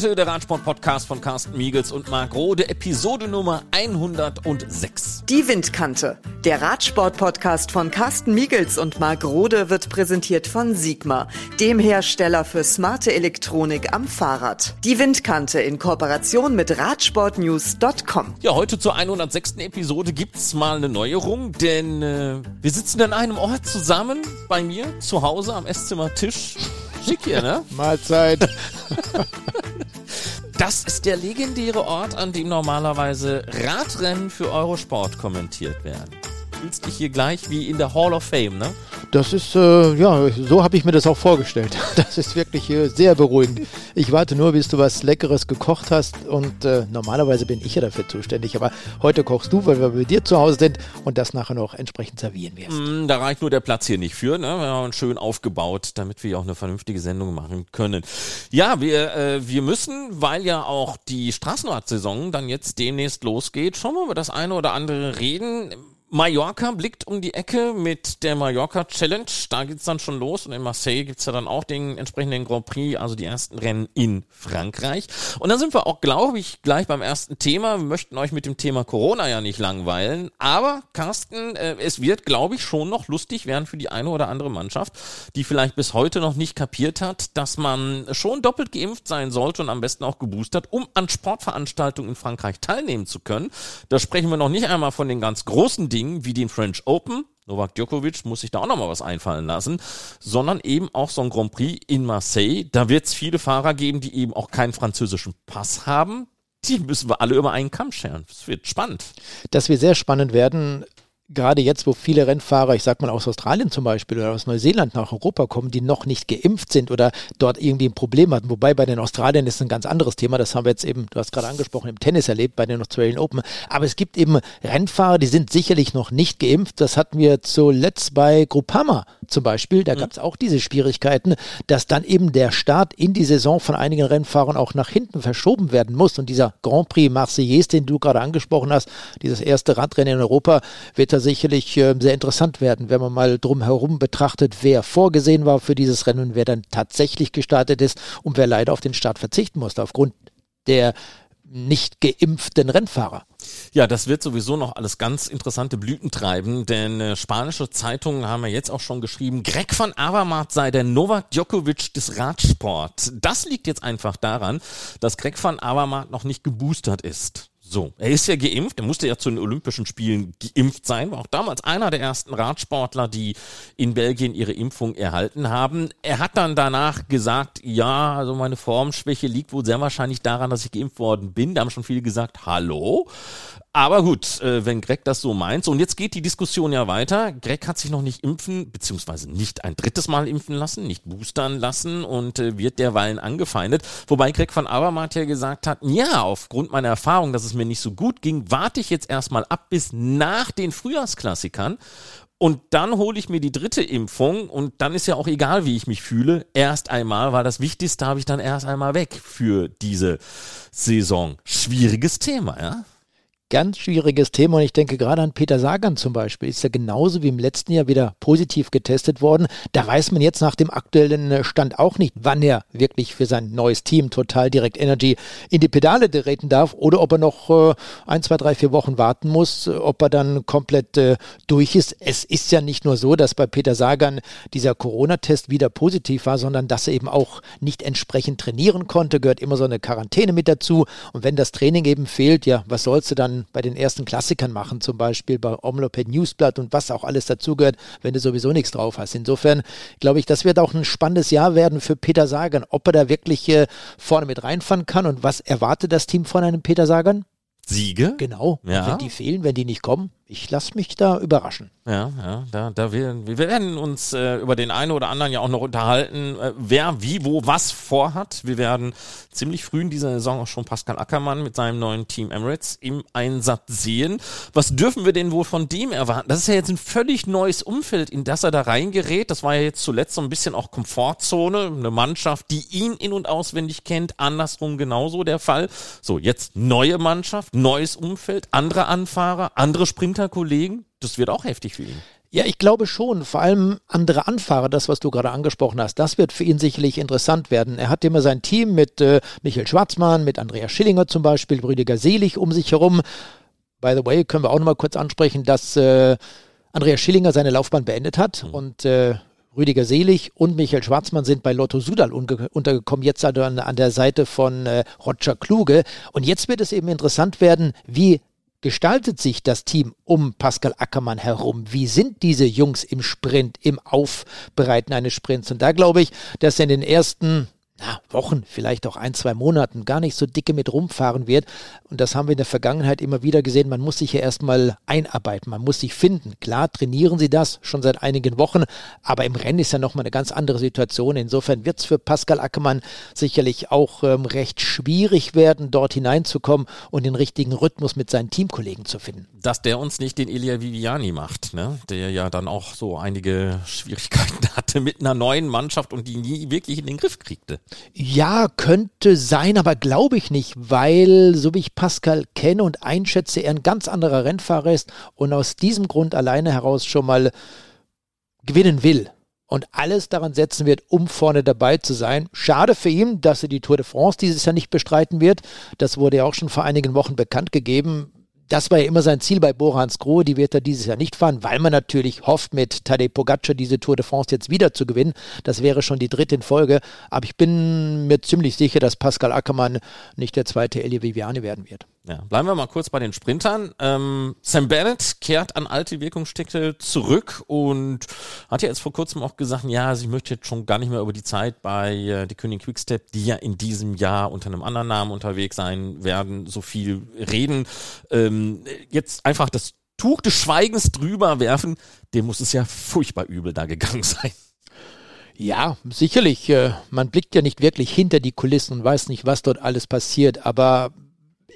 Windkante, der Radsport-Podcast von Carsten Miegels und Marc Rode, Episode Nummer 106. Die Windkante, der Radsport-Podcast von Carsten Miegels und Marc Rode wird präsentiert von Sigma, dem Hersteller für smarte Elektronik am Fahrrad. Die Windkante in Kooperation mit Radsportnews.com. Ja, heute zur 106. Episode gibt's mal eine Neuerung, denn äh, wir sitzen an einem Ort zusammen bei mir zu Hause am Esszimmertisch. Schick hier, ne? Mahlzeit. Das ist der legendäre Ort, an dem normalerweise Radrennen für Eurosport kommentiert werden. Du fühlst dich hier gleich wie in der Hall of Fame, ne? Das ist, äh, ja, so habe ich mir das auch vorgestellt. Das ist wirklich äh, sehr beruhigend. Ich warte nur, bis du was Leckeres gekocht hast und äh, normalerweise bin ich ja dafür zuständig, aber heute kochst du, weil wir bei dir zu Hause sind und das nachher noch entsprechend servieren wirst. Mm, da reicht nur der Platz hier nicht für, ne? Wir haben schön aufgebaut, damit wir auch eine vernünftige Sendung machen können. Ja, wir, äh, wir müssen, weil ja auch die Straßenradsaison dann jetzt demnächst losgeht, schon mal über das eine oder andere reden. Mallorca blickt um die Ecke mit der Mallorca Challenge. Da geht's dann schon los. Und in Marseille gibt's ja dann auch den entsprechenden Grand Prix, also die ersten Rennen in Frankreich. Und dann sind wir auch, glaube ich, gleich beim ersten Thema. Wir möchten euch mit dem Thema Corona ja nicht langweilen. Aber, Carsten, äh, es wird, glaube ich, schon noch lustig werden für die eine oder andere Mannschaft, die vielleicht bis heute noch nicht kapiert hat, dass man schon doppelt geimpft sein sollte und am besten auch geboostert, um an Sportveranstaltungen in Frankreich teilnehmen zu können. Da sprechen wir noch nicht einmal von den ganz großen Dingen, Dingen wie den French Open, Novak Djokovic muss sich da auch nochmal was einfallen lassen, sondern eben auch so ein Grand Prix in Marseille. Da wird es viele Fahrer geben, die eben auch keinen französischen Pass haben. Die müssen wir alle über einen Kamm scheren. Das wird spannend. Das wird sehr spannend werden gerade jetzt, wo viele Rennfahrer, ich sag mal aus Australien zum Beispiel oder aus Neuseeland nach Europa kommen, die noch nicht geimpft sind oder dort irgendwie ein Problem hatten. Wobei bei den Australiern ist ein ganz anderes Thema. Das haben wir jetzt eben, du hast gerade angesprochen, im Tennis erlebt, bei den Australian Open. Aber es gibt eben Rennfahrer, die sind sicherlich noch nicht geimpft. Das hatten wir zuletzt bei Groupama zum Beispiel. Da mhm. gab es auch diese Schwierigkeiten, dass dann eben der Start in die Saison von einigen Rennfahrern auch nach hinten verschoben werden muss. Und dieser Grand Prix Marseillaise, den du gerade angesprochen hast, dieses erste Radrennen in Europa, wird da sicherlich äh, sehr interessant werden, wenn man mal drumherum betrachtet, wer vorgesehen war für dieses Rennen und wer dann tatsächlich gestartet ist und wer leider auf den Start verzichten musste aufgrund der nicht geimpften Rennfahrer. Ja, das wird sowieso noch alles ganz interessante Blüten treiben, denn äh, spanische Zeitungen haben ja jetzt auch schon geschrieben, Greg van Avermaet sei der Novak Djokovic des Radsport. Das liegt jetzt einfach daran, dass Greg van Avermaet noch nicht geboostert ist. So, er ist ja geimpft, er musste ja zu den Olympischen Spielen geimpft sein, war auch damals einer der ersten Radsportler, die in Belgien ihre Impfung erhalten haben. Er hat dann danach gesagt, ja, also meine Formschwäche liegt wohl sehr wahrscheinlich daran, dass ich geimpft worden bin. Da haben schon viele gesagt, hallo. Aber gut, äh, wenn Greg das so meint. So, und jetzt geht die Diskussion ja weiter. Greg hat sich noch nicht impfen, beziehungsweise nicht ein drittes Mal impfen lassen, nicht boostern lassen und äh, wird derweilen angefeindet. Wobei Greg von Abermatt ja gesagt hat, ja, aufgrund meiner Erfahrung, dass es mir nicht so gut ging, warte ich jetzt erstmal ab bis nach den Frühjahrsklassikern und dann hole ich mir die dritte Impfung und dann ist ja auch egal, wie ich mich fühle. Erst einmal, weil das Wichtigste habe ich dann erst einmal weg für diese Saison. Schwieriges Thema, ja? Ganz schwieriges Thema und ich denke gerade an Peter Sagan zum Beispiel, ist ja genauso wie im letzten Jahr wieder positiv getestet worden. Da weiß man jetzt nach dem aktuellen Stand auch nicht, wann er wirklich für sein neues Team Total Direct Energy in die Pedale treten darf oder ob er noch äh, ein, zwei, drei, vier Wochen warten muss, ob er dann komplett äh, durch ist. Es ist ja nicht nur so, dass bei Peter Sagan dieser Corona-Test wieder positiv war, sondern dass er eben auch nicht entsprechend trainieren konnte, gehört immer so eine Quarantäne mit dazu und wenn das Training eben fehlt, ja, was sollst du dann bei den ersten Klassikern machen, zum Beispiel bei Omloped Newsblatt und was auch alles dazugehört, wenn du sowieso nichts drauf hast. Insofern glaube ich, das wird auch ein spannendes Jahr werden für Peter Sagan, ob er da wirklich äh, vorne mit reinfahren kann und was erwartet das Team von einem Peter Sagan? Siege? Genau. Ja. Wenn die fehlen, wenn die nicht kommen, ich lasse mich da überraschen. Ja, ja, da, da wir, wir werden uns äh, über den einen oder anderen ja auch noch unterhalten, äh, wer wie, wo, was vorhat. Wir werden ziemlich früh in dieser Saison auch schon Pascal Ackermann mit seinem neuen Team Emirates im Einsatz sehen. Was dürfen wir denn wohl von dem erwarten? Das ist ja jetzt ein völlig neues Umfeld, in das er da reingerät. Das war ja jetzt zuletzt so ein bisschen auch Komfortzone, eine Mannschaft, die ihn in- und auswendig kennt. Andersrum genauso der Fall. So, jetzt neue Mannschaft, neues Umfeld, andere Anfahrer, andere Sprinter Kollegen, das wird auch heftig für ihn. Ja, ich glaube schon. Vor allem andere Anfahrer, das, was du gerade angesprochen hast, das wird für ihn sicherlich interessant werden. Er hat immer sein Team mit äh, Michael Schwarzmann, mit Andreas Schillinger zum Beispiel, Rüdiger Selig um sich herum. By the way, können wir auch nochmal kurz ansprechen, dass äh, Andreas Schillinger seine Laufbahn beendet hat mhm. und äh, Rüdiger Selig und Michael Schwarzmann sind bei Lotto Sudal untergekommen, jetzt an, an der Seite von äh, Roger Kluge. Und jetzt wird es eben interessant werden, wie gestaltet sich das Team um Pascal Ackermann herum? Wie sind diese Jungs im Sprint, im Aufbereiten eines Sprints? Und da glaube ich, dass in den ersten na, Wochen, vielleicht auch ein, zwei Monaten gar nicht so dicke mit rumfahren wird. Und das haben wir in der Vergangenheit immer wieder gesehen. Man muss sich ja erstmal einarbeiten, man muss sich finden. Klar, trainieren sie das schon seit einigen Wochen, aber im Rennen ist ja nochmal eine ganz andere Situation. Insofern wird es für Pascal Ackermann sicherlich auch ähm, recht schwierig werden, dort hineinzukommen und den richtigen Rhythmus mit seinen Teamkollegen zu finden. Dass der uns nicht den Elia Viviani macht, ne? der ja dann auch so einige Schwierigkeiten hatte mit einer neuen Mannschaft und die nie wirklich in den Griff kriegte. Ja, könnte sein, aber glaube ich nicht, weil, so wie ich Pascal kenne und einschätze, er ein ganz anderer Rennfahrer ist und aus diesem Grund alleine heraus schon mal gewinnen will und alles daran setzen wird, um vorne dabei zu sein. Schade für ihn, dass er die Tour de France dieses Jahr nicht bestreiten wird. Das wurde ja auch schon vor einigen Wochen bekannt gegeben. Das war ja immer sein Ziel bei Borans Grohe. Die wird er dieses Jahr nicht fahren, weil man natürlich hofft, mit Tadej Pogacar diese Tour de France jetzt wieder zu gewinnen. Das wäre schon die dritte in Folge. Aber ich bin mir ziemlich sicher, dass Pascal Ackermann nicht der zweite Elie Viviani werden wird. Ja, bleiben wir mal kurz bei den Sprintern. Ähm, Sam Bennett kehrt an alte Wirkungsstätte zurück und hat ja jetzt vor kurzem auch gesagt, ja, also ich möchte jetzt schon gar nicht mehr über die Zeit bei äh, die König Quickstep, die ja in diesem Jahr unter einem anderen Namen unterwegs sein werden, so viel reden. Ähm, jetzt einfach das Tuch des Schweigens drüber werfen, dem muss es ja furchtbar übel da gegangen sein. Ja, sicherlich. Äh, man blickt ja nicht wirklich hinter die Kulissen und weiß nicht, was dort alles passiert, aber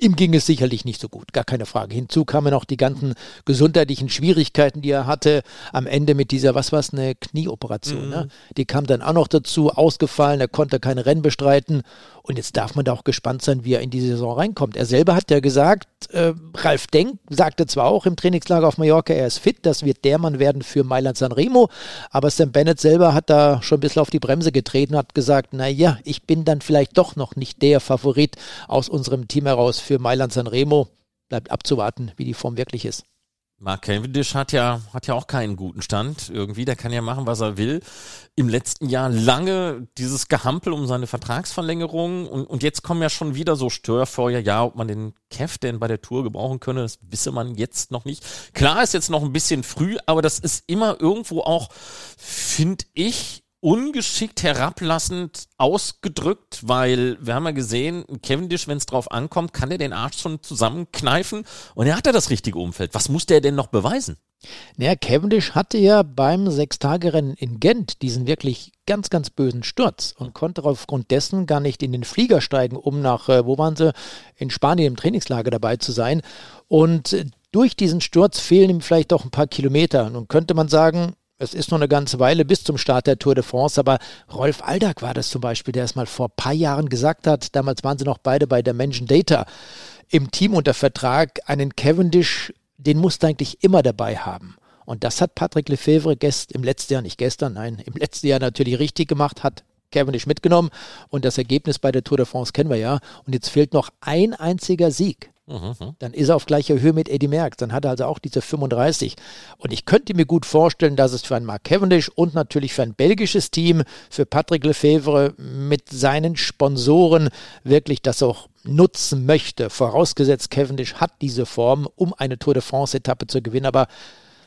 Ihm ging es sicherlich nicht so gut, gar keine Frage. Hinzu kamen noch die ganzen gesundheitlichen Schwierigkeiten, die er hatte am Ende mit dieser, was war es, eine Knieoperation. Ne? Mhm. Ne? Die kam dann auch noch dazu, ausgefallen, er konnte keine Rennen bestreiten und jetzt darf man da auch gespannt sein, wie er in die Saison reinkommt. Er selber hat ja gesagt, äh, Ralf Denk sagte zwar auch im Trainingslager auf Mallorca, er ist fit, das wird der Mann werden für Mailand Sanremo, aber Sam Bennett selber hat da schon ein bisschen auf die Bremse getreten, hat gesagt, naja, ich bin dann vielleicht doch noch nicht der Favorit aus unserem Team heraus für Mailand Sanremo. Bleibt abzuwarten, wie die Form wirklich ist. Mark Cavendish hat ja, hat ja auch keinen guten Stand irgendwie. Der kann ja machen, was er will. Im letzten Jahr lange dieses Gehampel um seine Vertragsverlängerung und, und jetzt kommen ja schon wieder so Störfeuer. Ja, ob man den Kev denn bei der Tour gebrauchen könne, das wisse man jetzt noch nicht. Klar ist jetzt noch ein bisschen früh, aber das ist immer irgendwo auch, finde ich, ungeschickt herablassend ausgedrückt, weil wir haben ja gesehen, Cavendish, wenn es drauf ankommt, kann er den Arsch schon zusammenkneifen und er hat ja das richtige Umfeld. Was muss der denn noch beweisen? Naja, Cavendish hatte ja beim Sechstagerennen in Gent diesen wirklich ganz, ganz bösen Sturz und konnte aufgrund dessen gar nicht in den Flieger steigen, um nach, äh, wo waren sie, in Spanien im Trainingslager dabei zu sein. Und äh, durch diesen Sturz fehlen ihm vielleicht auch ein paar Kilometer. Nun könnte man sagen, es ist noch eine ganze Weile bis zum Start der Tour de France, aber Rolf Aldag war das zum Beispiel, der es mal vor ein paar Jahren gesagt hat. Damals waren sie noch beide bei der Menschen Data im Team unter Vertrag. Einen Cavendish, den musste eigentlich immer dabei haben. Und das hat Patrick Lefevre gest, im letzten Jahr, nicht gestern, nein, im letzten Jahr natürlich richtig gemacht, hat Cavendish mitgenommen. Und das Ergebnis bei der Tour de France kennen wir ja. Und jetzt fehlt noch ein einziger Sieg. Mhm. Dann ist er auf gleicher Höhe mit Eddie Merckx. Dann hat er also auch diese 35. Und ich könnte mir gut vorstellen, dass es für einen Mark Cavendish und natürlich für ein belgisches Team, für Patrick Lefevre mit seinen Sponsoren wirklich das auch nutzen möchte. Vorausgesetzt, Cavendish hat diese Form, um eine Tour de France-Etappe zu gewinnen. Aber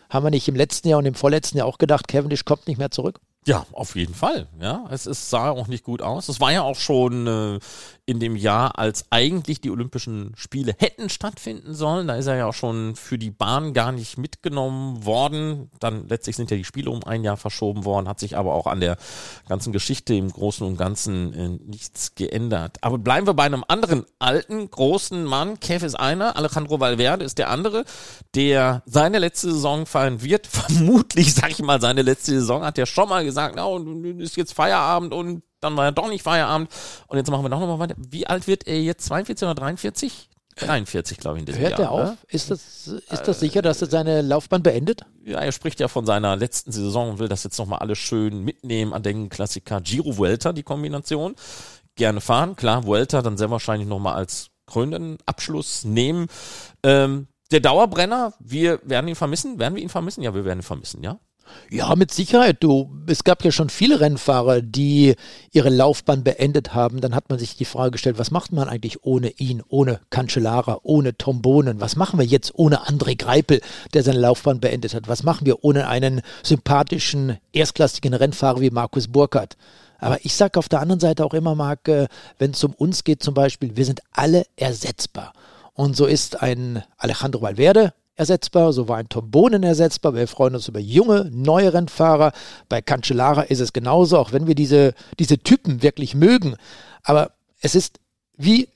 haben wir nicht im letzten Jahr und im vorletzten Jahr auch gedacht, Cavendish kommt nicht mehr zurück? Ja, auf jeden Fall. Ja, es ist, sah auch nicht gut aus. Es war ja auch schon äh, in dem Jahr, als eigentlich die Olympischen Spiele hätten stattfinden sollen. Da ist er ja auch schon für die Bahn gar nicht mitgenommen worden. Dann letztlich sind ja die Spiele um ein Jahr verschoben worden, hat sich aber auch an der ganzen Geschichte im Großen und Ganzen äh, nichts geändert. Aber bleiben wir bei einem anderen alten, großen Mann. Kev ist einer, Alejandro Valverde ist der andere, der seine letzte Saison feiern wird. Vermutlich, sag ich mal, seine letzte Saison hat er schon mal gesagt, na, und ist jetzt Feierabend und dann war ja doch nicht Feierabend. Und jetzt machen wir doch nochmal weiter. Wie alt wird er jetzt? 42 oder 43? 43, glaube ich, in diesem Hört Jahr. er auf? Ist das, ist das sicher, dass er seine Laufbahn beendet? Ja, er spricht ja von seiner letzten Saison und will das jetzt nochmal alles schön mitnehmen an den Klassiker Giro Vuelta, die Kombination. Gerne fahren, klar, Vuelta dann sehr wahrscheinlich nochmal als krönenden Abschluss nehmen. Ähm, der Dauerbrenner, wir werden ihn vermissen. Werden wir ihn vermissen? Ja, wir werden ihn vermissen, ja. Ja, mit Sicherheit. Du, es gab ja schon viele Rennfahrer, die ihre Laufbahn beendet haben. Dann hat man sich die Frage gestellt, was macht man eigentlich ohne ihn, ohne Cancellara, ohne Tom Bohnen? Was machen wir jetzt ohne André Greipel, der seine Laufbahn beendet hat? Was machen wir ohne einen sympathischen, erstklassigen Rennfahrer wie Markus Burkhardt? Aber ich sage auf der anderen Seite auch immer, Marc, äh, wenn es um uns geht zum Beispiel, wir sind alle ersetzbar. Und so ist ein Alejandro Valverde ersetzbar, so war ein Tom Bohnen ersetzbar. Wir freuen uns über junge, neue Rennfahrer. Bei Cancellara ist es genauso, auch wenn wir diese, diese Typen wirklich mögen. Aber es ist wie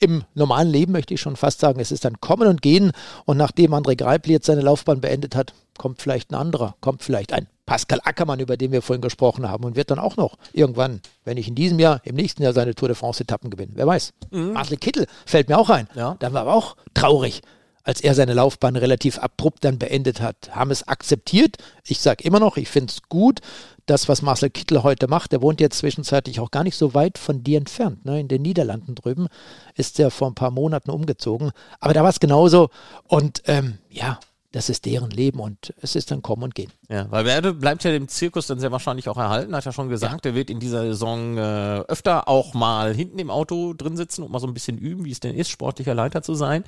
im normalen Leben, möchte ich schon fast sagen, es ist ein Kommen und Gehen. Und nachdem André Greipel jetzt seine Laufbahn beendet hat, kommt vielleicht ein anderer, kommt vielleicht ein Pascal Ackermann, über den wir vorhin gesprochen haben, und wird dann auch noch irgendwann, wenn nicht in diesem Jahr, im nächsten Jahr seine Tour de France-Etappen gewinnen. Wer weiß. Mhm. Marcel Kittel fällt mir auch ein. Ja. Da war aber auch traurig, als er seine Laufbahn relativ abrupt dann beendet hat. Haben es akzeptiert. Ich sage immer noch, ich finde es gut, das, was Marcel Kittel heute macht. Der wohnt jetzt zwischenzeitlich auch gar nicht so weit von dir entfernt. Ne? In den Niederlanden drüben ist er vor ein paar Monaten umgezogen. Aber da war es genauso. Und ähm, ja, das ist deren Leben und es ist dann Kommen und Gehen. Ja, weil Werde bleibt ja dem Zirkus dann sehr wahrscheinlich auch erhalten, hat ja schon gesagt, ja. er wird in dieser Saison äh, öfter auch mal hinten im Auto drin sitzen und mal so ein bisschen üben, wie es denn ist, sportlicher Leiter zu sein.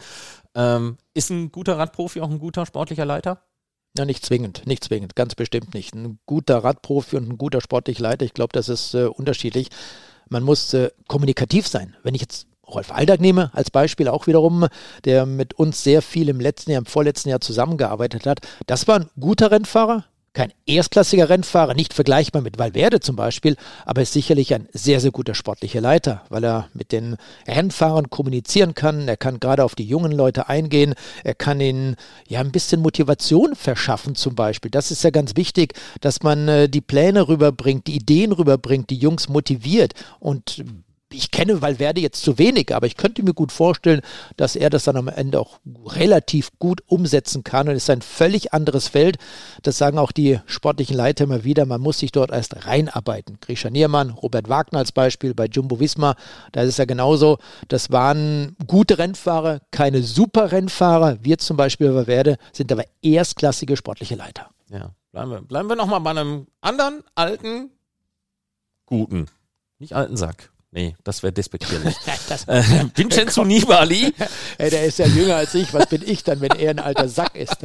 Ähm, ist ein guter Radprofi auch ein guter sportlicher Leiter? Ja, nicht zwingend, nicht zwingend, ganz bestimmt nicht. Ein guter Radprofi und ein guter sportlicher Leiter, ich glaube, das ist äh, unterschiedlich. Man muss äh, kommunikativ sein. Wenn ich jetzt Rolf Aldag nehme als Beispiel auch wiederum, der mit uns sehr viel im letzten Jahr, im vorletzten Jahr zusammengearbeitet hat. Das war ein guter Rennfahrer, kein erstklassiger Rennfahrer, nicht vergleichbar mit Valverde zum Beispiel, aber ist sicherlich ein sehr, sehr guter sportlicher Leiter, weil er mit den Rennfahrern kommunizieren kann. Er kann gerade auf die jungen Leute eingehen. Er kann ihnen ja ein bisschen Motivation verschaffen zum Beispiel. Das ist ja ganz wichtig, dass man äh, die Pläne rüberbringt, die Ideen rüberbringt, die Jungs motiviert und ich kenne Valverde jetzt zu wenig, aber ich könnte mir gut vorstellen, dass er das dann am Ende auch relativ gut umsetzen kann. Und es ist ein völlig anderes Feld. Das sagen auch die sportlichen Leiter immer wieder. Man muss sich dort erst reinarbeiten. Grisha Niermann, Robert Wagner als Beispiel bei Jumbo Visma. Da ist es ja genauso. Das waren gute Rennfahrer, keine super Rennfahrer. Wir zum Beispiel Valverde sind aber erstklassige sportliche Leiter. Ja, bleiben wir, bleiben wir nochmal bei einem anderen alten, guten, nicht alten Sack. Nee, das wäre despektierlich. äh, Vincenzo Nibali. Ey, der ist ja jünger als ich. Was bin ich dann, wenn er ein alter Sack ist?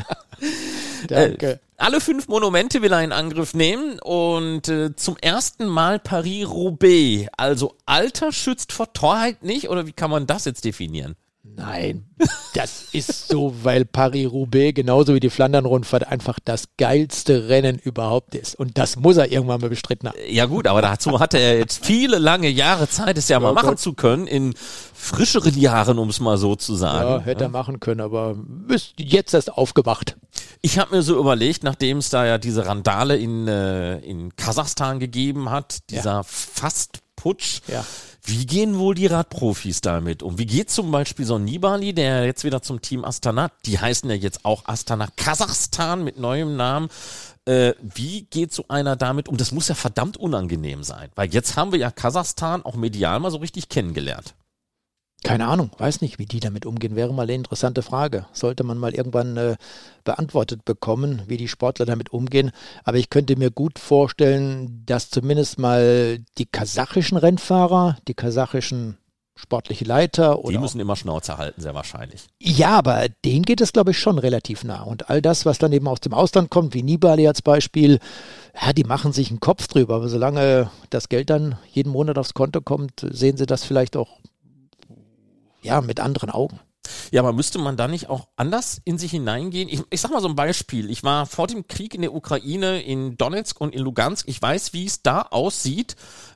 Danke. Äh, alle fünf Monumente will er in Angriff nehmen und äh, zum ersten Mal Paris-Roubaix. Also Alter schützt vor Torheit nicht oder wie kann man das jetzt definieren? Nein, das ist so, weil Paris-Roubaix genauso wie die Flandern-Rundfahrt einfach das geilste Rennen überhaupt ist. Und das muss er irgendwann mal bestritten haben. Ja gut, aber dazu hatte er jetzt viele lange Jahre Zeit, es ja, ja mal machen Gott. zu können, in frischeren Jahren, um es mal so zu sagen. Ja, hätte ja. er machen können, aber ist jetzt erst aufgemacht. Ich habe mir so überlegt, nachdem es da ja diese Randale in, äh, in Kasachstan gegeben hat, dieser ja. Fastputsch, ja wie gehen wohl die Radprofis damit um? Wie geht zum Beispiel so ein Nibali, der jetzt wieder zum Team Astana, die heißen ja jetzt auch Astana Kasachstan mit neuem Namen. Äh, wie geht so einer damit um? Das muss ja verdammt unangenehm sein, weil jetzt haben wir ja Kasachstan auch medial mal so richtig kennengelernt. Keine Ahnung, weiß nicht, wie die damit umgehen. Wäre mal eine interessante Frage. Sollte man mal irgendwann äh, beantwortet bekommen, wie die Sportler damit umgehen. Aber ich könnte mir gut vorstellen, dass zumindest mal die kasachischen Rennfahrer, die kasachischen sportliche Leiter oder. Die müssen immer Schnauze halten, sehr wahrscheinlich. Ja, aber denen geht es, glaube ich, schon relativ nah. Und all das, was dann eben aus dem Ausland kommt, wie Nibali als Beispiel, ja, die machen sich einen Kopf drüber. Aber solange das Geld dann jeden Monat aufs Konto kommt, sehen sie das vielleicht auch ja, mit anderen Augen. Ja, aber müsste man da nicht auch anders in sich hineingehen? Ich, ich sag mal so ein Beispiel. Ich war vor dem Krieg in der Ukraine in Donetsk und in Lugansk. Ich weiß, wie es da aussieht,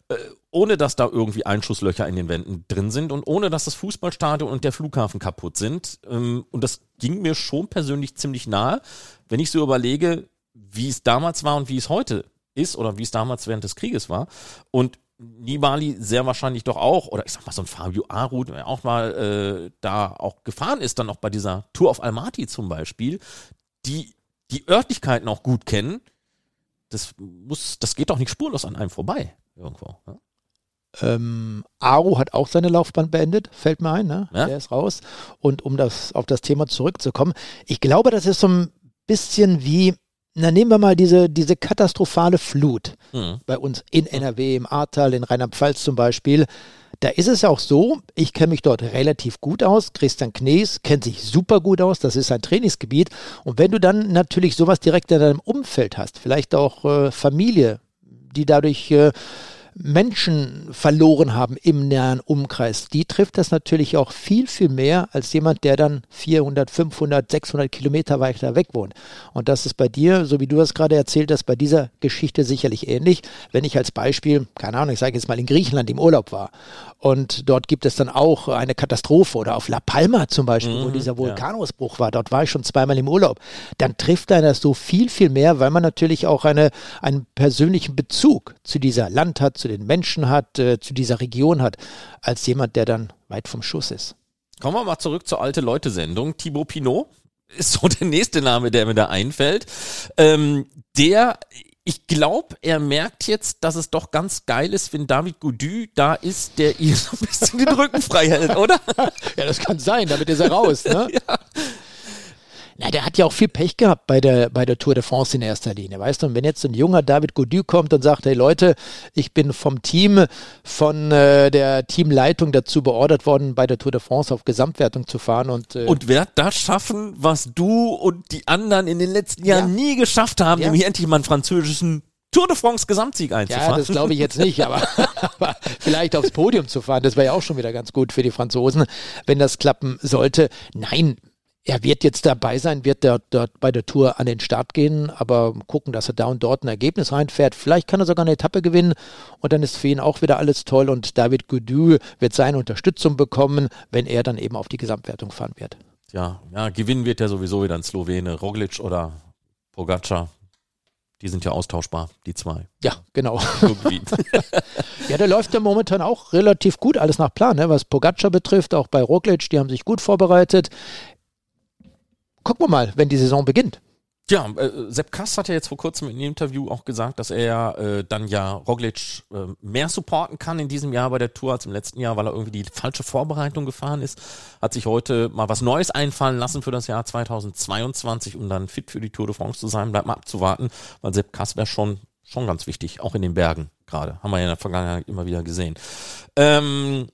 äh, ohne dass da irgendwie Einschusslöcher in den Wänden drin sind und ohne dass das Fußballstadion und der Flughafen kaputt sind. Ähm, und das ging mir schon persönlich ziemlich nahe, wenn ich so überlege, wie es damals war und wie es heute ist oder wie es damals während des Krieges war. Und Nibali sehr wahrscheinlich doch auch, oder ich sag mal so ein Fabio Aru, der auch mal äh, da auch gefahren ist, dann auch bei dieser Tour auf Almaty zum Beispiel, die die Örtlichkeiten auch gut kennen, das muss, das geht doch nicht spurlos an einem vorbei irgendwo. Ne? Ähm, Aru hat auch seine Laufbahn beendet, fällt mir ein, ne? Ja? Der ist raus. Und um das auf das Thema zurückzukommen, ich glaube, das ist so ein bisschen wie, na nehmen wir mal diese, diese katastrophale Flut mhm. bei uns in NRW, im Ahrtal, in Rheinland-Pfalz zum Beispiel. Da ist es auch so, ich kenne mich dort relativ gut aus. Christian Knees kennt sich super gut aus. Das ist sein Trainingsgebiet. Und wenn du dann natürlich sowas direkt in deinem Umfeld hast, vielleicht auch äh, Familie, die dadurch äh, Menschen verloren haben im näheren Umkreis, die trifft das natürlich auch viel, viel mehr als jemand, der dann 400, 500, 600 Kilometer weiter weg wohnt. Und das ist bei dir, so wie du das gerade erzählt hast, bei dieser Geschichte sicherlich ähnlich. Wenn ich als Beispiel, keine Ahnung, ich sage jetzt mal in Griechenland im Urlaub war und dort gibt es dann auch eine Katastrophe oder auf La Palma zum Beispiel, mhm, wo dieser Vulkanausbruch ja. war, dort war ich schon zweimal im Urlaub, dann trifft einer das so viel, viel mehr, weil man natürlich auch eine, einen persönlichen Bezug zu dieser Land hat, zu den Menschen hat, äh, zu dieser Region hat, als jemand, der dann weit vom Schuss ist. Kommen wir mal zurück zur alte Leute-Sendung. Thibaut Pinot ist so der nächste Name, der mir da einfällt. Ähm, der, ich glaube, er merkt jetzt, dass es doch ganz geil ist, wenn David Goudu da ist, der ihr so ein bisschen den Rücken frei hält, oder? ja, das kann sein, damit ist er raus, ne? ja. Na, der hat ja auch viel Pech gehabt bei der, bei der Tour de France in erster Linie, weißt du? Und wenn jetzt ein junger David Godieu kommt und sagt, hey Leute, ich bin vom Team, von äh, der Teamleitung dazu beordert worden, bei der Tour de France auf Gesamtwertung zu fahren und äh, und wird das schaffen, was du und die anderen in den letzten Jahren ja. nie geschafft haben, ja. nämlich endlich mal einen französischen Tour de France Gesamtsieg einzufahren. Ja, das glaube ich jetzt nicht, aber, aber vielleicht aufs Podium zu fahren, das wäre ja auch schon wieder ganz gut für die Franzosen, wenn das klappen sollte. Nein, er wird jetzt dabei sein, wird dort, dort bei der Tour an den Start gehen, aber gucken, dass er da und dort ein Ergebnis reinfährt. Vielleicht kann er sogar eine Etappe gewinnen und dann ist für ihn auch wieder alles toll und David Gudü wird seine Unterstützung bekommen, wenn er dann eben auf die Gesamtwertung fahren wird. Ja, ja, gewinnen wird er sowieso wieder ein Slowene, Roglic oder Pogacar. Die sind ja austauschbar, die zwei. Ja, genau. ja, der läuft ja momentan auch relativ gut, alles nach Plan, ne? was Pogacar betrifft, auch bei Roglic, die haben sich gut vorbereitet gucken wir mal, wenn die Saison beginnt. Ja, äh, Sepp Kass hat ja jetzt vor kurzem in einem Interview auch gesagt, dass er äh, dann ja Roglic äh, mehr supporten kann in diesem Jahr bei der Tour als im letzten Jahr, weil er irgendwie die falsche Vorbereitung gefahren ist. Hat sich heute mal was Neues einfallen lassen für das Jahr 2022, um dann fit für die Tour de France zu sein. Bleibt mal abzuwarten, weil Sepp Kass wäre schon, schon ganz wichtig, auch in den Bergen gerade. Haben wir ja in der Vergangenheit immer wieder gesehen. Ähm,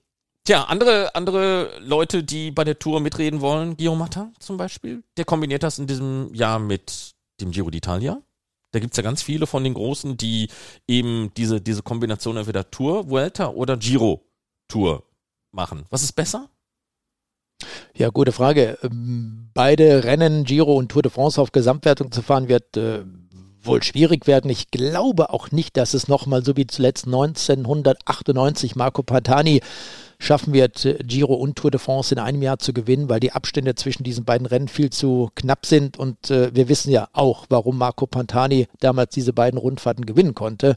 Tja, andere, andere Leute, die bei der Tour mitreden wollen, Guillaume Matta zum Beispiel, der kombiniert das in diesem Jahr mit dem Giro d'Italia. Da gibt's ja ganz viele von den Großen, die eben diese, diese Kombination entweder Tour, Vuelta oder Giro Tour machen. Was ist besser? Ja, gute Frage. Ähm, beide Rennen, Giro und Tour de France auf Gesamtwertung zu fahren, wird äh, wohl schwierig werden. Ich glaube auch nicht, dass es nochmal so wie zuletzt 1998 Marco Pantani schaffen wird, Giro und Tour de France in einem Jahr zu gewinnen, weil die Abstände zwischen diesen beiden Rennen viel zu knapp sind. Und äh, wir wissen ja auch, warum Marco Pantani damals diese beiden Rundfahrten gewinnen konnte.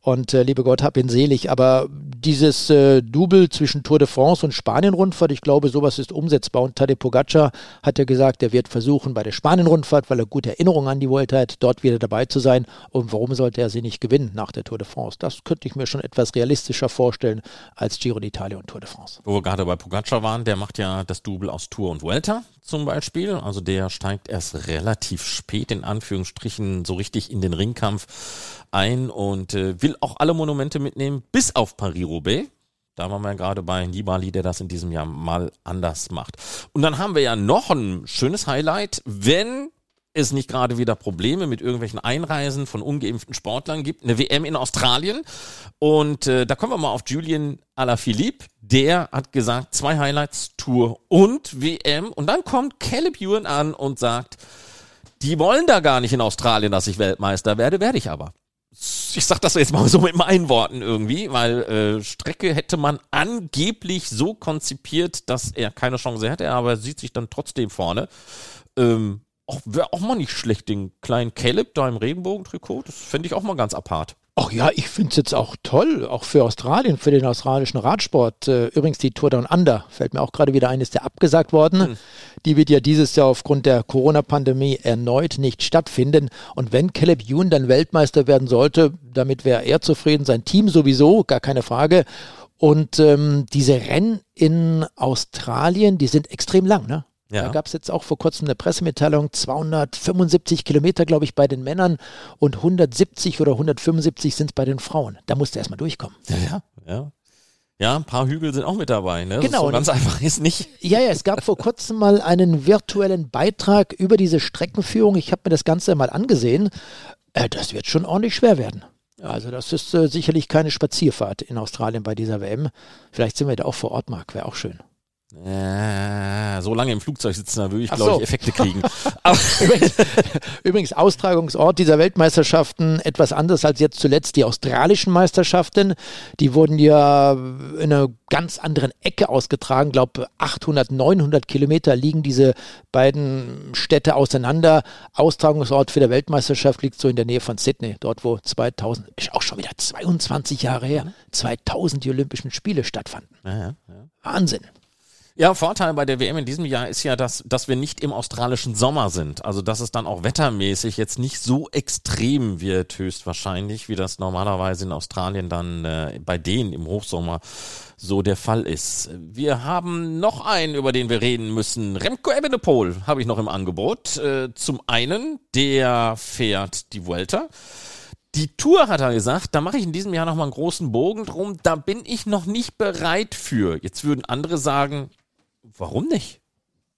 Und äh, liebe Gott, hab ihn selig. Aber dieses äh, Double zwischen Tour de France und Spanien-Rundfahrt, ich glaube, sowas ist umsetzbar. Und Tadej Pogacar hat ja gesagt, er wird versuchen, bei der Spanien-Rundfahrt, weil er gute Erinnerungen an die Vuelta hat, dort wieder dabei zu sein. Und warum sollte er sie nicht gewinnen nach der Tour de France? Das könnte ich mir schon etwas realistischer vorstellen als Giro d'Italia und Tour de France. Wo wir gerade bei Pogacar waren, der macht ja das Double aus Tour und Vuelta zum Beispiel. Also der steigt erst relativ spät in Anführungsstrichen so richtig in den Ringkampf ein und äh, will auch alle Monumente mitnehmen, bis auf Paris-Roubaix. Da waren wir gerade bei Nibali, der das in diesem Jahr mal anders macht. Und dann haben wir ja noch ein schönes Highlight, wenn es nicht gerade wieder Probleme mit irgendwelchen Einreisen von ungeimpften Sportlern gibt. Eine WM in Australien. Und äh, da kommen wir mal auf Julian Alaphilippe. Der hat gesagt, zwei Highlights, Tour und WM. Und dann kommt Caleb Ewan an und sagt, die wollen da gar nicht in Australien, dass ich Weltmeister werde, werde ich aber ich sag das jetzt mal so mit meinen Worten irgendwie, weil äh, Strecke hätte man angeblich so konzipiert, dass er keine Chance hätte, aber er sieht sich dann trotzdem vorne. Ähm, auch, Wäre auch mal nicht schlecht, den kleinen Caleb da im Regenbogentrikot. Das fände ich auch mal ganz apart. Ach ja, ich finde es jetzt auch toll, auch für Australien, für den australischen Radsport. Äh, übrigens die Tour Down Under, fällt mir auch gerade wieder ein, ist ja abgesagt worden. Mhm. Die wird ja dieses Jahr aufgrund der Corona-Pandemie erneut nicht stattfinden. Und wenn Caleb Ewan dann Weltmeister werden sollte, damit wäre er zufrieden, sein Team sowieso, gar keine Frage. Und ähm, diese Rennen in Australien, die sind extrem lang, ne? Ja. Da gab es jetzt auch vor kurzem eine Pressemitteilung, 275 Kilometer, glaube ich, bei den Männern und 170 oder 175 sind es bei den Frauen. Da musst du erstmal durchkommen. Ja, ja, ja. Ein paar Hügel sind auch mit dabei. Ne? Genau. So ganz einfach ist nicht. Ja, ja, es gab vor kurzem mal einen virtuellen Beitrag über diese Streckenführung. Ich habe mir das Ganze mal angesehen. Äh, das wird schon ordentlich schwer werden. Also das ist äh, sicherlich keine Spazierfahrt in Australien bei dieser WM. Vielleicht sind wir da auch vor Ort, Marc. Wäre auch schön. Äh, so lange im Flugzeug sitzen, da würde ich, glaube so. ich, Effekte kriegen. übrigens, übrigens, Austragungsort dieser Weltmeisterschaften etwas anders als jetzt zuletzt die australischen Meisterschaften. Die wurden ja in einer ganz anderen Ecke ausgetragen. Ich glaube, 800, 900 Kilometer liegen diese beiden Städte auseinander. Austragungsort für die Weltmeisterschaft liegt so in der Nähe von Sydney, dort wo 2000, ist auch schon wieder 22 Jahre her, 2000 die Olympischen Spiele stattfanden. Ja, ja. Wahnsinn. Ja, Vorteil bei der WM in diesem Jahr ist ja, dass, dass wir nicht im australischen Sommer sind. Also, dass es dann auch wettermäßig jetzt nicht so extrem wird, höchstwahrscheinlich, wie das normalerweise in Australien dann äh, bei denen im Hochsommer so der Fall ist. Wir haben noch einen, über den wir reden müssen. Remco Evenepoel habe ich noch im Angebot. Äh, zum einen, der fährt die Vuelta. Die Tour hat er gesagt, da mache ich in diesem Jahr nochmal einen großen Bogen drum, da bin ich noch nicht bereit für. Jetzt würden andere sagen, warum nicht?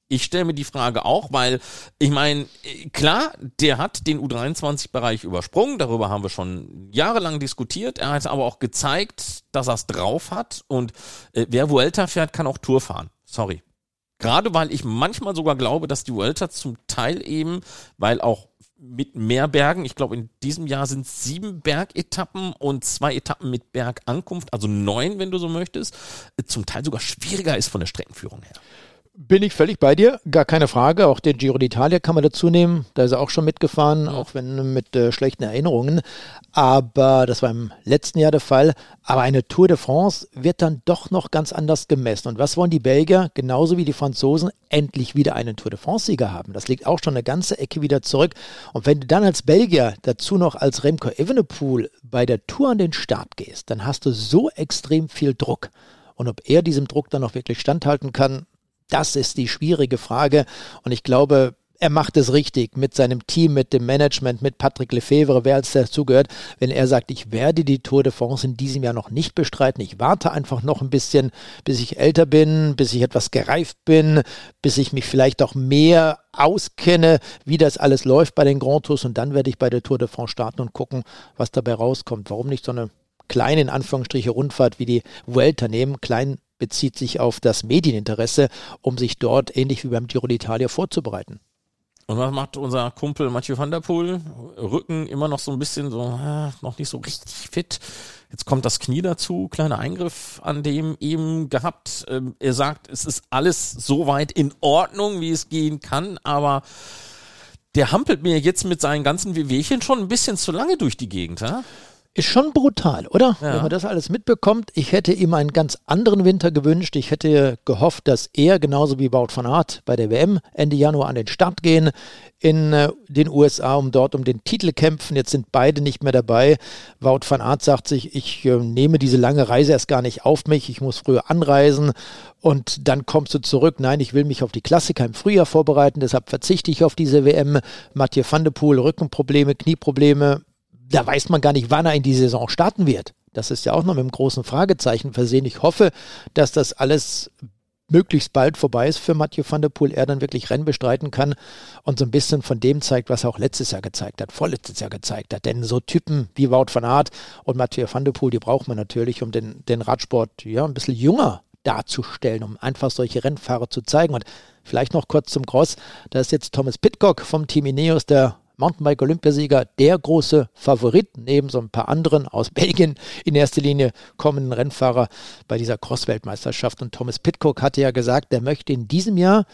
Ich stelle mir die Frage auch, weil ich meine, klar, der hat den U23-Bereich übersprungen, darüber haben wir schon jahrelang diskutiert. Er hat aber auch gezeigt, dass er es drauf hat und äh, wer Vuelta fährt, kann auch Tour fahren. Sorry. Gerade weil ich manchmal sogar glaube, dass die Vuelta zum Teil eben, weil auch mit mehr Bergen. Ich glaube, in diesem Jahr sind es sieben Bergetappen und zwei Etappen mit Bergankunft, also neun, wenn du so möchtest, zum Teil sogar schwieriger ist von der Streckenführung her. Bin ich völlig bei dir, gar keine Frage. Auch den Giro d'Italia kann man dazu nehmen. Da ist er auch schon mitgefahren, ja. auch wenn mit äh, schlechten Erinnerungen. Aber das war im letzten Jahr der Fall. Aber eine Tour de France wird dann doch noch ganz anders gemessen. Und was wollen die Belgier, genauso wie die Franzosen, endlich wieder einen Tour de France-Sieger haben? Das liegt auch schon eine ganze Ecke wieder zurück. Und wenn du dann als Belgier dazu noch als Remco Evenepoel bei der Tour an den Start gehst, dann hast du so extrem viel Druck. Und ob er diesem Druck dann noch wirklich standhalten kann, das ist die schwierige Frage. Und ich glaube, er macht es richtig mit seinem Team, mit dem Management, mit Patrick Lefevre, wer als dazugehört, wenn er sagt, ich werde die Tour de France in diesem Jahr noch nicht bestreiten. Ich warte einfach noch ein bisschen, bis ich älter bin, bis ich etwas gereift bin, bis ich mich vielleicht auch mehr auskenne, wie das alles läuft bei den Grand Tours und dann werde ich bei der Tour de France starten und gucken, was dabei rauskommt. Warum nicht so eine kleine, in Anführungsstriche, Rundfahrt wie die Vuelta nehmen? Klein bezieht sich auf das Medieninteresse, um sich dort ähnlich wie beim Giro d'Italia vorzubereiten. Und was macht unser Kumpel Mathieu van der Poel? Rücken immer noch so ein bisschen so, äh, noch nicht so richtig fit. Jetzt kommt das Knie dazu, kleiner Eingriff an dem eben gehabt. Ähm, er sagt, es ist alles so weit in Ordnung, wie es gehen kann, aber der hampelt mir jetzt mit seinen ganzen Wehwehchen schon ein bisschen zu lange durch die Gegend. Ja? Ist schon brutal, oder? Ja. Wenn man das alles mitbekommt. Ich hätte ihm einen ganz anderen Winter gewünscht. Ich hätte gehofft, dass er genauso wie Wout van Aert bei der WM Ende Januar an den Start gehen in äh, den USA, um dort um den Titel kämpfen. Jetzt sind beide nicht mehr dabei. Wout van Aert sagt sich, ich äh, nehme diese lange Reise erst gar nicht auf mich. Ich muss früher anreisen und dann kommst du zurück. Nein, ich will mich auf die Klassiker im Frühjahr vorbereiten. Deshalb verzichte ich auf diese WM. Mathieu van der Poel, Rückenprobleme, Knieprobleme da weiß man gar nicht, wann er in die Saison starten wird. Das ist ja auch noch mit einem großen Fragezeichen versehen. Ich hoffe, dass das alles möglichst bald vorbei ist für Mathieu van der Poel, er dann wirklich Rennen bestreiten kann und so ein bisschen von dem zeigt, was er auch letztes Jahr gezeigt hat, vorletztes Jahr gezeigt hat. Denn so Typen wie Wout van Aert und Mathieu van der Poel, die braucht man natürlich, um den, den Radsport ja ein bisschen jünger darzustellen, um einfach solche Rennfahrer zu zeigen. Und vielleicht noch kurz zum Cross, da ist jetzt Thomas Pitcock vom Team Ineos, der Mountainbike-Olympiasieger, der große Favorit, neben so ein paar anderen aus Belgien in erster Linie kommenden Rennfahrer bei dieser Cross-Weltmeisterschaft. Und Thomas Pitcock hatte ja gesagt, er möchte in diesem Jahr